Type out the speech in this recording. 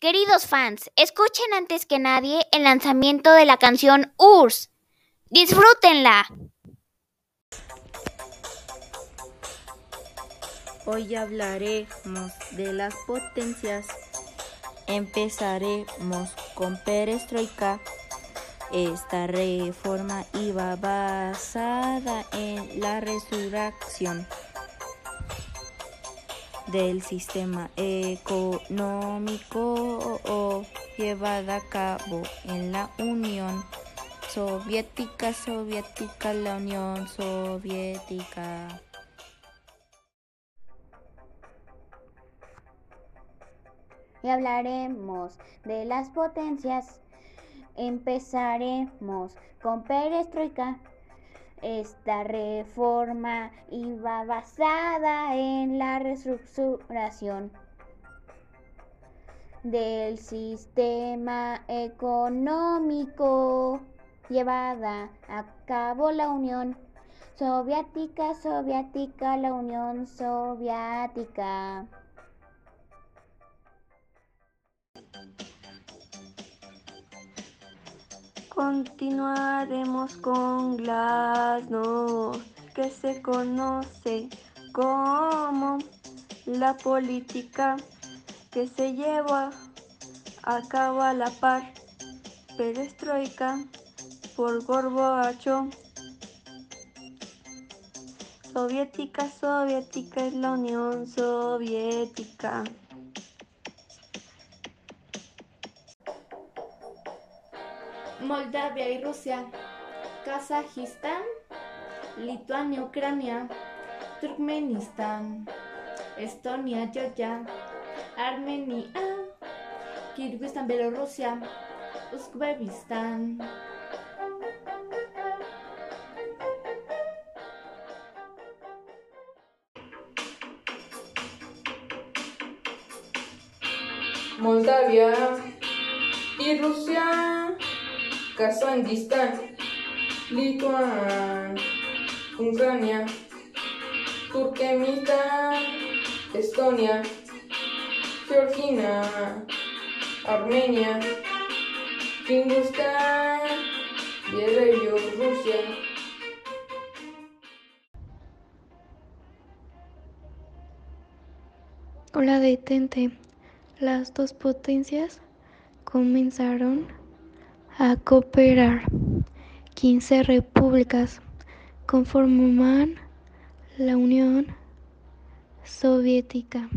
Queridos fans, escuchen antes que nadie el lanzamiento de la canción URSS. Disfrútenla. Hoy hablaremos de las potencias. Empezaremos con perestroika. Esta reforma iba basada en la resurrección del sistema económico llevada a cabo en la Unión Soviética, Soviética, la Unión Soviética. y hablaremos de las potencias. Empezaremos con perestroika. Esta reforma iba basada en la reestructuración del sistema económico llevada a cabo la Unión Soviética, Soviética, la Unión Soviética. Continuaremos con Glasnost, que se conoce como la política que se lleva a cabo a la par perestroika por Gorbachev. Soviética, soviética es la Unión Soviética. Moldavia y Rusia, Kazajistán, Lituania, Ucrania, Turkmenistán, Estonia, Georgia, Armenia, Kirguistán, Bielorrusia, Uzbekistán. Moldavia y Rusia, Kazajistán, Lituania, Ucrania, Turkmenistán, Estonia, Georgia, Armenia, Kirguistán, Bielorrusia. Hola detente. Las dos potencias comenzaron a cooperar. 15 repúblicas conforman la Unión Soviética.